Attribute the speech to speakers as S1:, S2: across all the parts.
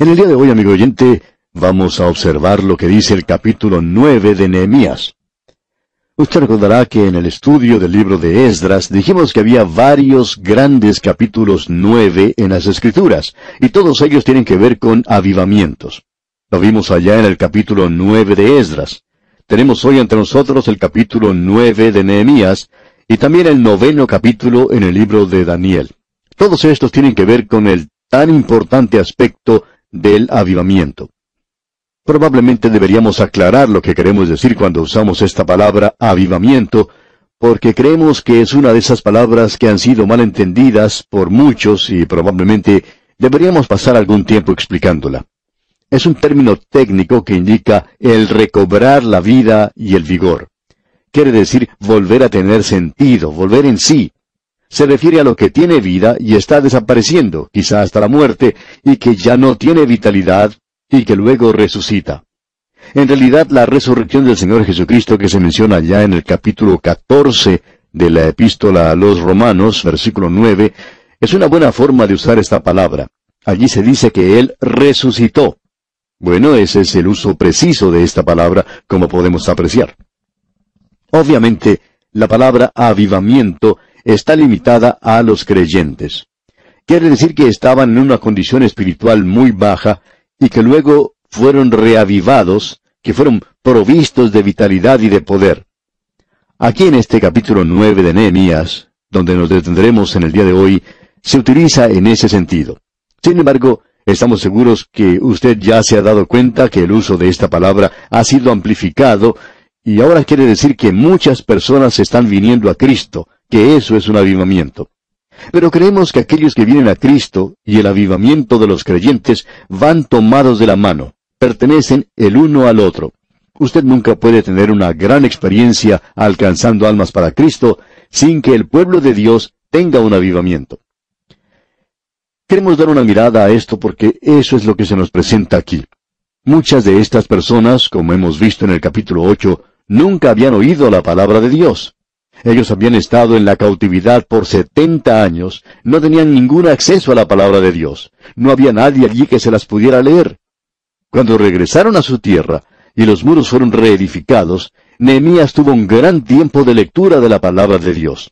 S1: En el día de hoy, amigo oyente, vamos a observar lo que dice el capítulo nueve de Nehemías. Usted recordará que en el estudio del libro de Esdras dijimos que había varios grandes capítulos nueve en las Escrituras, y todos ellos tienen que ver con avivamientos. Lo vimos allá en el capítulo nueve de Esdras. Tenemos hoy ante nosotros el capítulo nueve de Nehemías, y también el noveno capítulo en el libro de Daniel. Todos estos tienen que ver con el tan importante aspecto del avivamiento. Probablemente deberíamos aclarar lo que queremos decir cuando usamos esta palabra avivamiento, porque creemos que es una de esas palabras que han sido mal entendidas por muchos y probablemente deberíamos pasar algún tiempo explicándola. Es un término técnico que indica el recobrar la vida y el vigor. Quiere decir volver a tener sentido, volver en sí. Se refiere a lo que tiene vida y está desapareciendo, quizá hasta la muerte, y que ya no tiene vitalidad, y que luego resucita. En realidad, la resurrección del Señor Jesucristo que se menciona ya en el capítulo 14 de la epístola a los Romanos, versículo 9, es una buena forma de usar esta palabra. Allí se dice que Él resucitó. Bueno, ese es el uso preciso de esta palabra, como podemos apreciar. Obviamente, la palabra avivamiento está limitada a los creyentes. Quiere decir que estaban en una condición espiritual muy baja y que luego fueron reavivados, que fueron provistos de vitalidad y de poder. Aquí en este capítulo nueve de Nehemías, donde nos detendremos en el día de hoy, se utiliza en ese sentido. Sin embargo, estamos seguros que usted ya se ha dado cuenta que el uso de esta palabra ha sido amplificado y ahora quiere decir que muchas personas están viniendo a Cristo, que eso es un avivamiento. Pero creemos que aquellos que vienen a Cristo y el avivamiento de los creyentes van tomados de la mano, pertenecen el uno al otro. Usted nunca puede tener una gran experiencia alcanzando almas para Cristo sin que el pueblo de Dios tenga un avivamiento. Queremos dar una mirada a esto porque eso es lo que se nos presenta aquí. Muchas de estas personas, como hemos visto en el capítulo 8, nunca habían oído la palabra de Dios. Ellos habían estado en la cautividad por setenta años, no tenían ningún acceso a la palabra de Dios, no había nadie allí que se las pudiera leer. Cuando regresaron a su tierra y los muros fueron reedificados, Nehemías tuvo un gran tiempo de lectura de la palabra de Dios.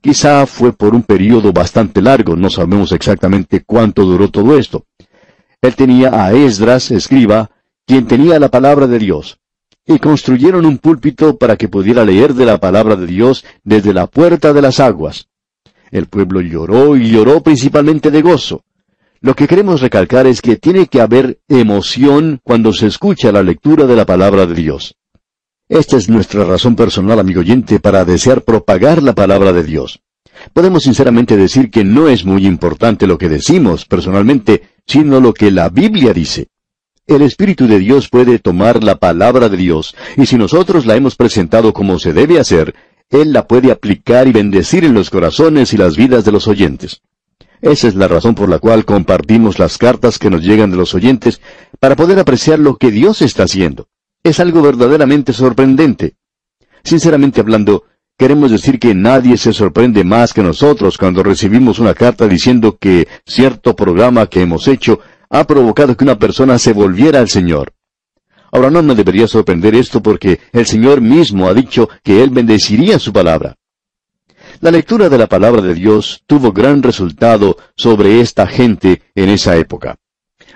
S1: Quizá fue por un período bastante largo, no sabemos exactamente cuánto duró todo esto. Él tenía a Esdras, escriba, quien tenía la palabra de Dios y construyeron un púlpito para que pudiera leer de la palabra de Dios desde la puerta de las aguas. El pueblo lloró y lloró principalmente de gozo. Lo que queremos recalcar es que tiene que haber emoción cuando se escucha la lectura de la palabra de Dios. Esta es nuestra razón personal, amigo oyente, para desear propagar la palabra de Dios. Podemos sinceramente decir que no es muy importante lo que decimos personalmente, sino lo que la Biblia dice. El Espíritu de Dios puede tomar la palabra de Dios, y si nosotros la hemos presentado como se debe hacer, Él la puede aplicar y bendecir en los corazones y las vidas de los oyentes. Esa es la razón por la cual compartimos las cartas que nos llegan de los oyentes, para poder apreciar lo que Dios está haciendo. Es algo verdaderamente sorprendente. Sinceramente hablando, queremos decir que nadie se sorprende más que nosotros cuando recibimos una carta diciendo que cierto programa que hemos hecho ha provocado que una persona se volviera al Señor. Ahora no me debería sorprender esto porque el Señor mismo ha dicho que Él bendeciría su palabra. La lectura de la palabra de Dios tuvo gran resultado sobre esta gente en esa época.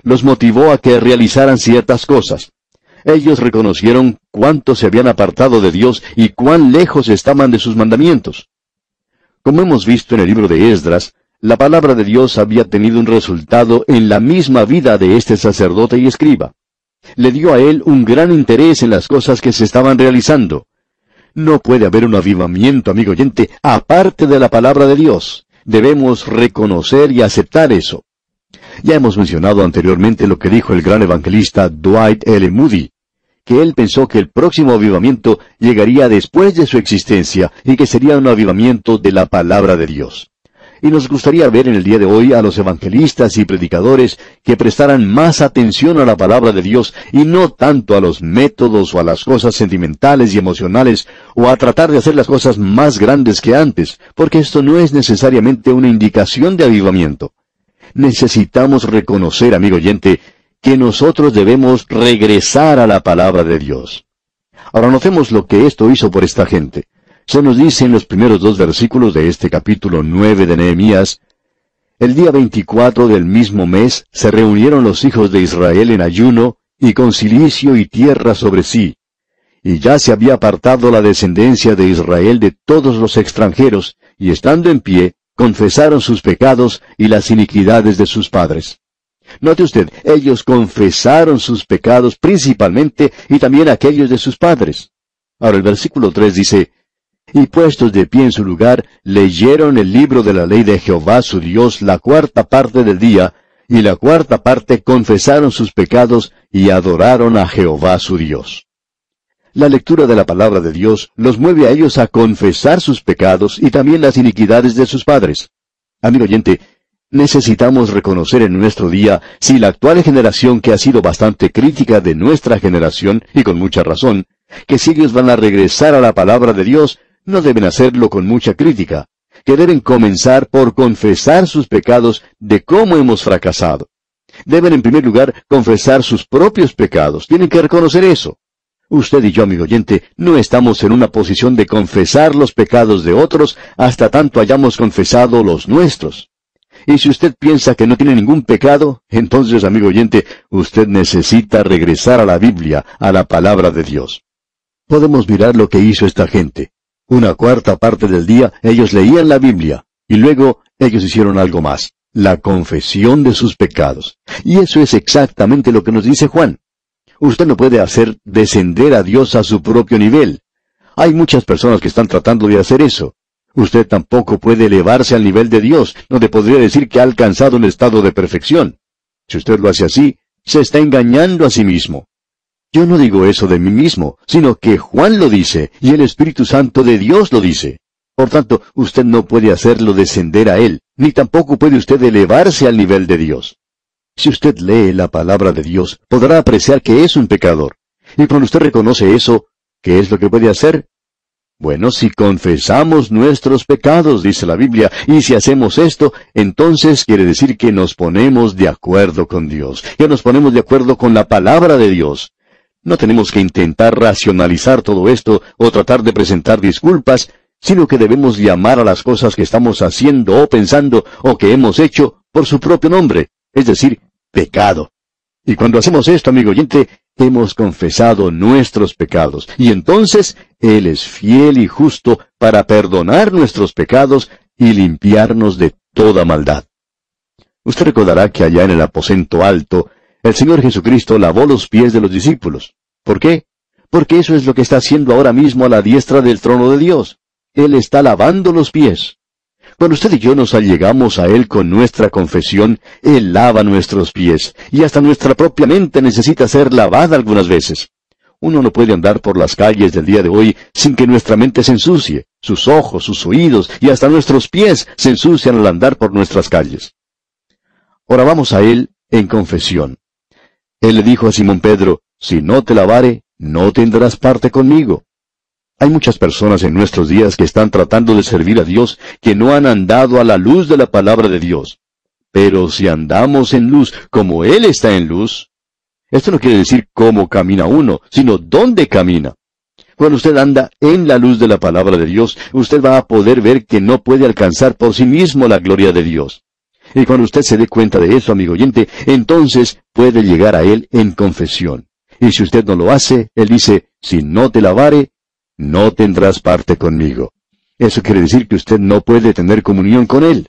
S1: Los motivó a que realizaran ciertas cosas. Ellos reconocieron cuánto se habían apartado de Dios y cuán lejos estaban de sus mandamientos. Como hemos visto en el libro de Esdras, la palabra de Dios había tenido un resultado en la misma vida de este sacerdote y escriba. Le dio a él un gran interés en las cosas que se estaban realizando. No puede haber un avivamiento, amigo oyente, aparte de la palabra de Dios. Debemos reconocer y aceptar eso. Ya hemos mencionado anteriormente lo que dijo el gran evangelista Dwight L. Moody, que él pensó que el próximo avivamiento llegaría después de su existencia y que sería un avivamiento de la palabra de Dios. Y nos gustaría ver en el día de hoy a los evangelistas y predicadores que prestaran más atención a la palabra de Dios y no tanto a los métodos o a las cosas sentimentales y emocionales o a tratar de hacer las cosas más grandes que antes, porque esto no es necesariamente una indicación de avivamiento. Necesitamos reconocer, amigo oyente, que nosotros debemos regresar a la palabra de Dios. Ahora notemos lo que esto hizo por esta gente. Se nos dice en los primeros dos versículos de este capítulo nueve de Nehemías, el día veinticuatro del mismo mes se reunieron los hijos de Israel en ayuno y con silicio y tierra sobre sí, y ya se había apartado la descendencia de Israel de todos los extranjeros, y estando en pie, confesaron sus pecados y las iniquidades de sus padres. Note usted, ellos confesaron sus pecados principalmente y también aquellos de sus padres. Ahora el versículo 3 dice, Y puestos de pie en su lugar, leyeron el libro de la ley de Jehová su Dios la cuarta parte del día, y la cuarta parte confesaron sus pecados y adoraron a Jehová su Dios. La lectura de la palabra de Dios los mueve a ellos a confesar sus pecados y también las iniquidades de sus padres. Amigo oyente, necesitamos reconocer en nuestro día si la actual generación que ha sido bastante crítica de nuestra generación, y con mucha razón, que si ellos van a regresar a la palabra de Dios, no deben hacerlo con mucha crítica, que deben comenzar por confesar sus pecados de cómo hemos fracasado. Deben en primer lugar confesar sus propios pecados, tienen que reconocer eso. Usted y yo, amigo oyente, no estamos en una posición de confesar los pecados de otros hasta tanto hayamos confesado los nuestros. Y si usted piensa que no tiene ningún pecado, entonces, amigo oyente, usted necesita regresar a la Biblia, a la palabra de Dios. Podemos mirar lo que hizo esta gente. Una cuarta parte del día ellos leían la Biblia, y luego ellos hicieron algo más, la confesión de sus pecados. Y eso es exactamente lo que nos dice Juan. Usted no puede hacer descender a Dios a su propio nivel. Hay muchas personas que están tratando de hacer eso. Usted tampoco puede elevarse al nivel de Dios, donde podría decir que ha alcanzado un estado de perfección. Si usted lo hace así, se está engañando a sí mismo. Yo no digo eso de mí mismo, sino que Juan lo dice, y el Espíritu Santo de Dios lo dice. Por tanto, usted no puede hacerlo descender a Él, ni tampoco puede usted elevarse al nivel de Dios. Si usted lee la palabra de Dios, podrá apreciar que es un pecador. Y cuando usted reconoce eso, ¿qué es lo que puede hacer? Bueno, si confesamos nuestros pecados, dice la Biblia, y si hacemos esto, entonces quiere decir que nos ponemos de acuerdo con Dios, ya nos ponemos de acuerdo con la palabra de Dios. No tenemos que intentar racionalizar todo esto o tratar de presentar disculpas, sino que debemos llamar a las cosas que estamos haciendo o pensando o que hemos hecho por su propio nombre, es decir, pecado. Y cuando hacemos esto, amigo oyente, hemos confesado nuestros pecados, y entonces Él es fiel y justo para perdonar nuestros pecados y limpiarnos de toda maldad. Usted recordará que allá en el aposento alto, el Señor Jesucristo lavó los pies de los discípulos. ¿Por qué? Porque eso es lo que está haciendo ahora mismo a la diestra del trono de Dios. Él está lavando los pies. Cuando usted y yo nos allegamos a Él con nuestra confesión, Él lava nuestros pies, y hasta nuestra propia mente necesita ser lavada algunas veces. Uno no puede andar por las calles del día de hoy sin que nuestra mente se ensucie, sus ojos, sus oídos y hasta nuestros pies se ensucian al andar por nuestras calles. Ahora vamos a Él en confesión. Él le dijo a Simón Pedro, si no te lavare, no tendrás parte conmigo. Hay muchas personas en nuestros días que están tratando de servir a Dios que no han andado a la luz de la palabra de Dios. Pero si andamos en luz como Él está en luz, esto no quiere decir cómo camina uno, sino dónde camina. Cuando usted anda en la luz de la palabra de Dios, usted va a poder ver que no puede alcanzar por sí mismo la gloria de Dios. Y cuando usted se dé cuenta de eso, amigo oyente, entonces puede llegar a Él en confesión. Y si usted no lo hace, Él dice, si no te lavare, no tendrás parte conmigo. Eso quiere decir que usted no puede tener comunión con Él.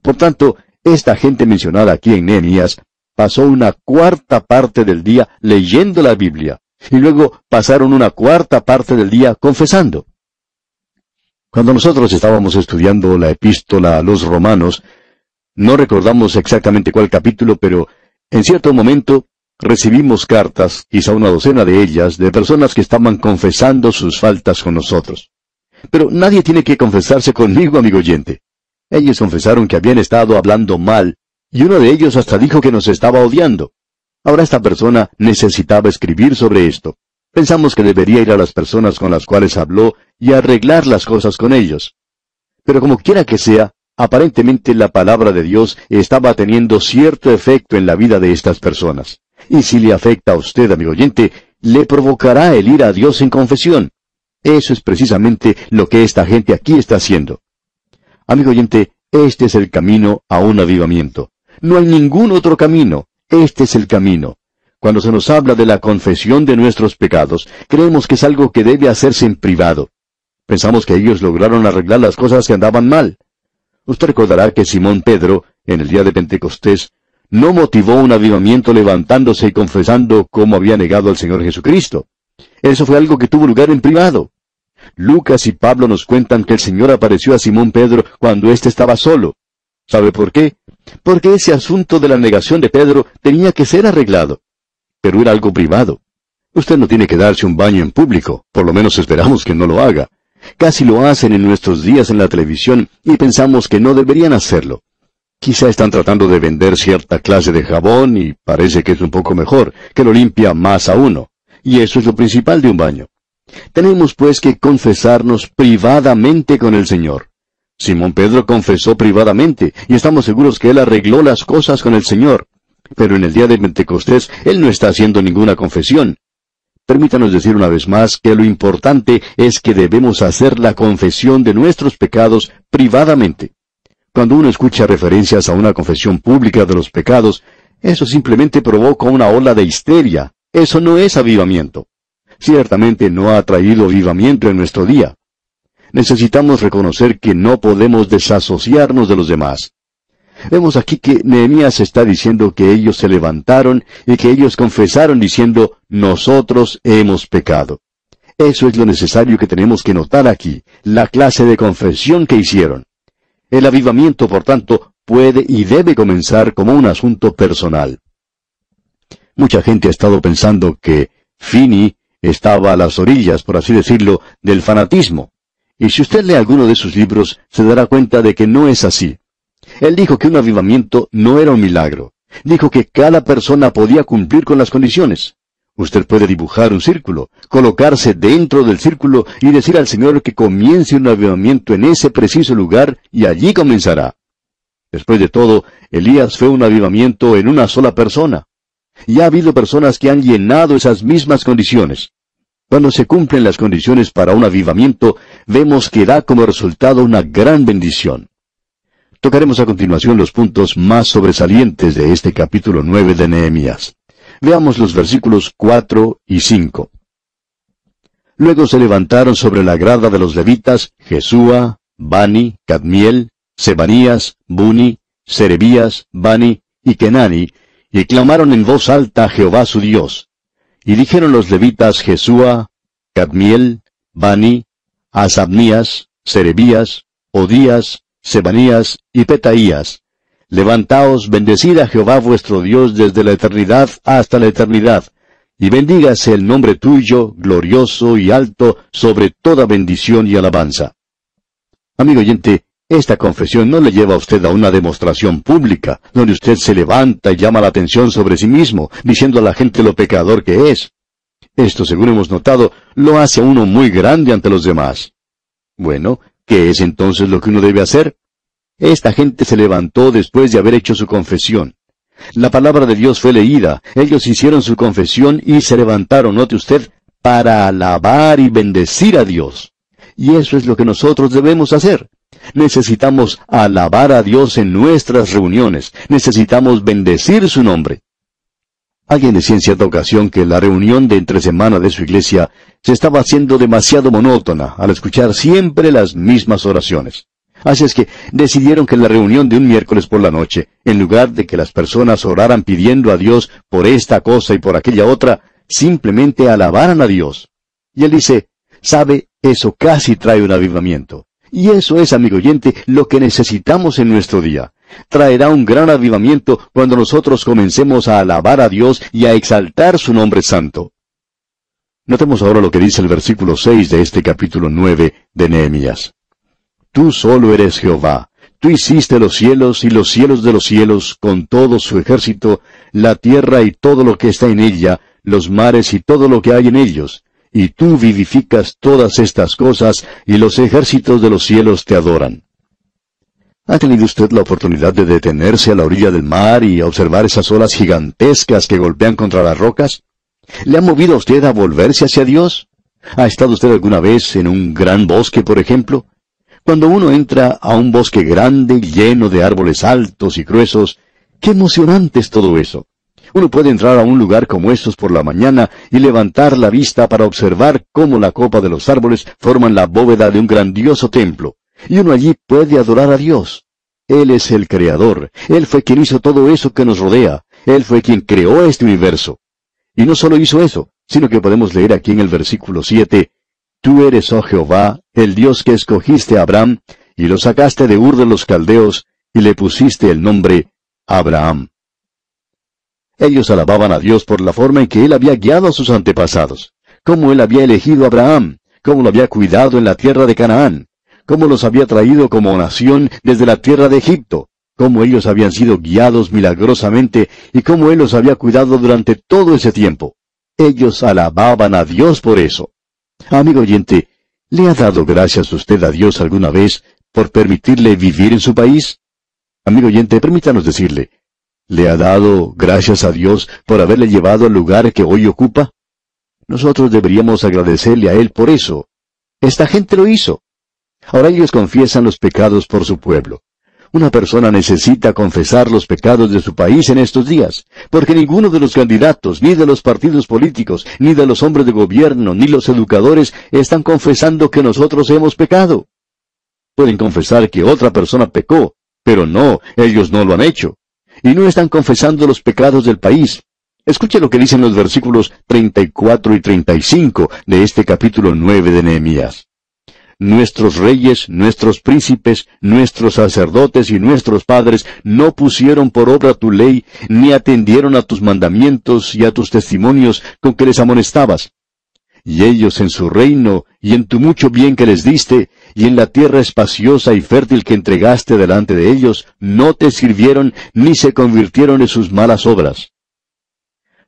S1: Por tanto, esta gente mencionada aquí en Nehemías pasó una cuarta parte del día leyendo la Biblia, y luego pasaron una cuarta parte del día confesando. Cuando nosotros estábamos estudiando la epístola a los romanos, no recordamos exactamente cuál capítulo, pero en cierto momento recibimos cartas, quizá una docena de ellas, de personas que estaban confesando sus faltas con nosotros. Pero nadie tiene que confesarse conmigo, amigo oyente. Ellos confesaron que habían estado hablando mal, y uno de ellos hasta dijo que nos estaba odiando. Ahora esta persona necesitaba escribir sobre esto. Pensamos que debería ir a las personas con las cuales habló y arreglar las cosas con ellos. Pero como quiera que sea, aparentemente la palabra de Dios estaba teniendo cierto efecto en la vida de estas personas. Y si le afecta a usted, amigo oyente, le provocará el ir a Dios en confesión. Eso es precisamente lo que esta gente aquí está haciendo. Amigo oyente, este es el camino a un avivamiento. No hay ningún otro camino. Este es el camino. Cuando se nos habla de la confesión de nuestros pecados, creemos que es algo que debe hacerse en privado. Pensamos que ellos lograron arreglar las cosas que andaban mal. Usted recordará que Simón Pedro, en el día de Pentecostés, no motivó un avivamiento levantándose y confesando cómo había negado al Señor Jesucristo. Eso fue algo que tuvo lugar en privado. Lucas y Pablo nos cuentan que el Señor apareció a Simón Pedro cuando éste estaba solo. ¿Sabe por qué? Porque ese asunto de la negación de Pedro tenía que ser arreglado. Pero era algo privado. Usted no tiene que darse un baño en público, por lo menos esperamos que no lo haga. Casi lo hacen en nuestros días en la televisión y pensamos que no deberían hacerlo. Quizá están tratando de vender cierta clase de jabón y parece que es un poco mejor, que lo limpia más a uno. Y eso es lo principal de un baño. Tenemos pues que confesarnos privadamente con el Señor. Simón Pedro confesó privadamente, y estamos seguros que él arregló las cosas con el Señor. Pero en el día de Pentecostés él no está haciendo ninguna confesión. Permítanos decir una vez más que lo importante es que debemos hacer la confesión de nuestros pecados privadamente. Cuando uno escucha referencias a una confesión pública de los pecados, eso simplemente provoca una ola de histeria. Eso no es avivamiento. Ciertamente no ha traído avivamiento en nuestro día. Necesitamos reconocer que no podemos desasociarnos de los demás. Vemos aquí que Nehemías está diciendo que ellos se levantaron y que ellos confesaron diciendo, nosotros hemos pecado. Eso es lo necesario que tenemos que notar aquí, la clase de confesión que hicieron. El avivamiento, por tanto, puede y debe comenzar como un asunto personal. Mucha gente ha estado pensando que Fini estaba a las orillas, por así decirlo, del fanatismo. Y si usted lee alguno de sus libros, se dará cuenta de que no es así. Él dijo que un avivamiento no era un milagro. Dijo que cada persona podía cumplir con las condiciones. Usted puede dibujar un círculo, colocarse dentro del círculo y decir al Señor que comience un avivamiento en ese preciso lugar y allí comenzará. Después de todo, Elías fue un avivamiento en una sola persona. Y ha habido personas que han llenado esas mismas condiciones. Cuando se cumplen las condiciones para un avivamiento, vemos que da como resultado una gran bendición. Tocaremos a continuación los puntos más sobresalientes de este capítulo 9 de Nehemías. Veamos los versículos 4 y 5. Luego se levantaron sobre la grada de los levitas Jesúa, Bani, Cadmiel, Sebanías, Buni, Serebías, Bani y Kenani, y clamaron en voz alta a Jehová su Dios. Y dijeron los levitas Jesúa, Cadmiel, Bani, Asabnías, Serebías, Odías, Sebanías y Petaías, Levantaos, bendecid a Jehová vuestro Dios desde la eternidad hasta la eternidad, y bendígase el nombre tuyo, glorioso y alto, sobre toda bendición y alabanza. Amigo oyente, esta confesión no le lleva a usted a una demostración pública, donde usted se levanta y llama la atención sobre sí mismo, diciendo a la gente lo pecador que es. Esto, según hemos notado, lo hace a uno muy grande ante los demás. Bueno, ¿Qué es entonces lo que uno debe hacer? Esta gente se levantó después de haber hecho su confesión. La palabra de Dios fue leída, ellos hicieron su confesión y se levantaron, note usted, para alabar y bendecir a Dios. Y eso es lo que nosotros debemos hacer. Necesitamos alabar a Dios en nuestras reuniones, necesitamos bendecir su nombre. Alguien decía en cierta ocasión que la reunión de entre semana de su iglesia se estaba haciendo demasiado monótona al escuchar siempre las mismas oraciones. Así es que decidieron que la reunión de un miércoles por la noche, en lugar de que las personas oraran pidiendo a Dios por esta cosa y por aquella otra, simplemente alabaran a Dios. Y él dice, sabe, eso casi trae un avivamiento. Y eso es, amigo oyente, lo que necesitamos en nuestro día traerá un gran avivamiento cuando nosotros comencemos a alabar a Dios y a exaltar su nombre santo. Notemos ahora lo que dice el versículo 6 de este capítulo 9 de Nehemías. Tú solo eres Jehová, tú hiciste los cielos y los cielos de los cielos con todo su ejército, la tierra y todo lo que está en ella, los mares y todo lo que hay en ellos, y tú vivificas todas estas cosas, y los ejércitos de los cielos te adoran. ¿Ha tenido usted la oportunidad de detenerse a la orilla del mar y observar esas olas gigantescas que golpean contra las rocas? ¿Le ha movido a usted a volverse hacia Dios? ¿Ha estado usted alguna vez en un gran bosque, por ejemplo? Cuando uno entra a un bosque grande, lleno de árboles altos y gruesos, qué emocionante es todo eso. Uno puede entrar a un lugar como estos por la mañana y levantar la vista para observar cómo la copa de los árboles forman la bóveda de un grandioso templo. Y uno allí puede adorar a Dios. Él es el Creador. Él fue quien hizo todo eso que nos rodea. Él fue quien creó este universo. Y no solo hizo eso, sino que podemos leer aquí en el versículo 7, Tú eres, oh Jehová, el Dios que escogiste a Abraham, y lo sacaste de Ur de los Caldeos, y le pusiste el nombre Abraham. Ellos alababan a Dios por la forma en que Él había guiado a sus antepasados, cómo Él había elegido a Abraham, cómo lo había cuidado en la tierra de Canaán, cómo los había traído como nación desde la tierra de Egipto, cómo ellos habían sido guiados milagrosamente y cómo Él los había cuidado durante todo ese tiempo. Ellos alababan a Dios por eso. Amigo oyente, ¿le ha dado gracias usted a Dios alguna vez por permitirle vivir en su país? Amigo oyente, permítanos decirle, ¿le ha dado gracias a Dios por haberle llevado al lugar que hoy ocupa? Nosotros deberíamos agradecerle a Él por eso. Esta gente lo hizo. Ahora ellos confiesan los pecados por su pueblo. Una persona necesita confesar los pecados de su país en estos días, porque ninguno de los candidatos, ni de los partidos políticos, ni de los hombres de gobierno, ni los educadores están confesando que nosotros hemos pecado. Pueden confesar que otra persona pecó, pero no, ellos no lo han hecho. Y no están confesando los pecados del país. Escuche lo que dicen los versículos 34 y 35 de este capítulo 9 de Nehemías nuestros reyes, nuestros príncipes, nuestros sacerdotes y nuestros padres no pusieron por obra tu ley, ni atendieron a tus mandamientos y a tus testimonios con que les amonestabas. Y ellos en su reino, y en tu mucho bien que les diste, y en la tierra espaciosa y fértil que entregaste delante de ellos, no te sirvieron ni se convirtieron en sus malas obras.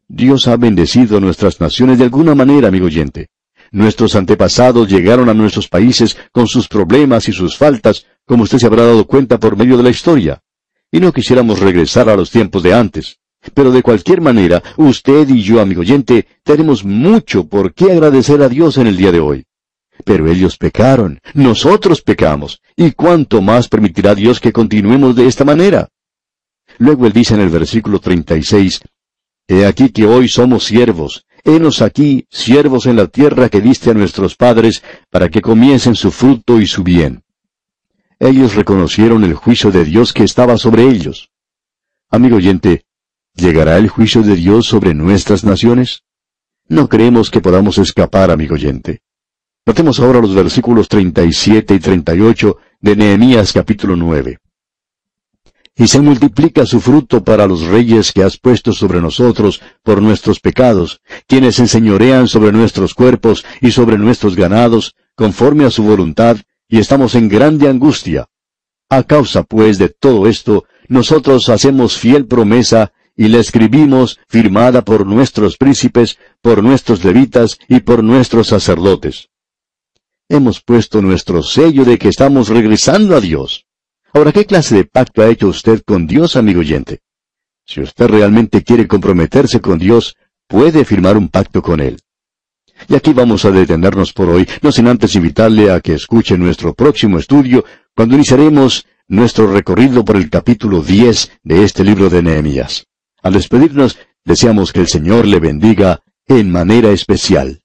S1: Dios ha bendecido nuestras naciones de alguna manera, amigo oyente. Nuestros antepasados llegaron a nuestros países con sus problemas y sus faltas, como usted se habrá dado cuenta por medio de la historia. Y no quisiéramos regresar a los tiempos de antes. Pero de cualquier manera, usted y yo, amigo oyente, tenemos mucho por qué agradecer a Dios en el día de hoy. Pero ellos pecaron, nosotros pecamos, y cuánto más permitirá Dios que continuemos de esta manera. Luego él dice en el versículo 36, He aquí que hoy somos siervos, Henos aquí, siervos en la tierra que diste a nuestros padres, para que comiencen su fruto y su bien. Ellos reconocieron el juicio de Dios que estaba sobre ellos. Amigo oyente, ¿llegará el juicio de Dios sobre nuestras naciones? No creemos que podamos escapar, amigo oyente. Notemos ahora los versículos 37 y 38 de Nehemías capítulo 9 y se multiplica su fruto para los reyes que has puesto sobre nosotros por nuestros pecados, quienes enseñorean sobre nuestros cuerpos y sobre nuestros ganados, conforme a su voluntad, y estamos en grande angustia. A causa, pues, de todo esto, nosotros hacemos fiel promesa y la escribimos firmada por nuestros príncipes, por nuestros levitas y por nuestros sacerdotes. Hemos puesto nuestro sello de que estamos regresando a Dios. Ahora, ¿qué clase de pacto ha hecho usted con Dios, amigo oyente? Si usted realmente quiere comprometerse con Dios, puede firmar un pacto con Él. Y aquí vamos a detenernos por hoy, no sin antes invitarle a que escuche nuestro próximo estudio, cuando iniciaremos nuestro recorrido por el capítulo 10 de este libro de Nehemías. Al despedirnos, deseamos que el Señor le bendiga en manera especial.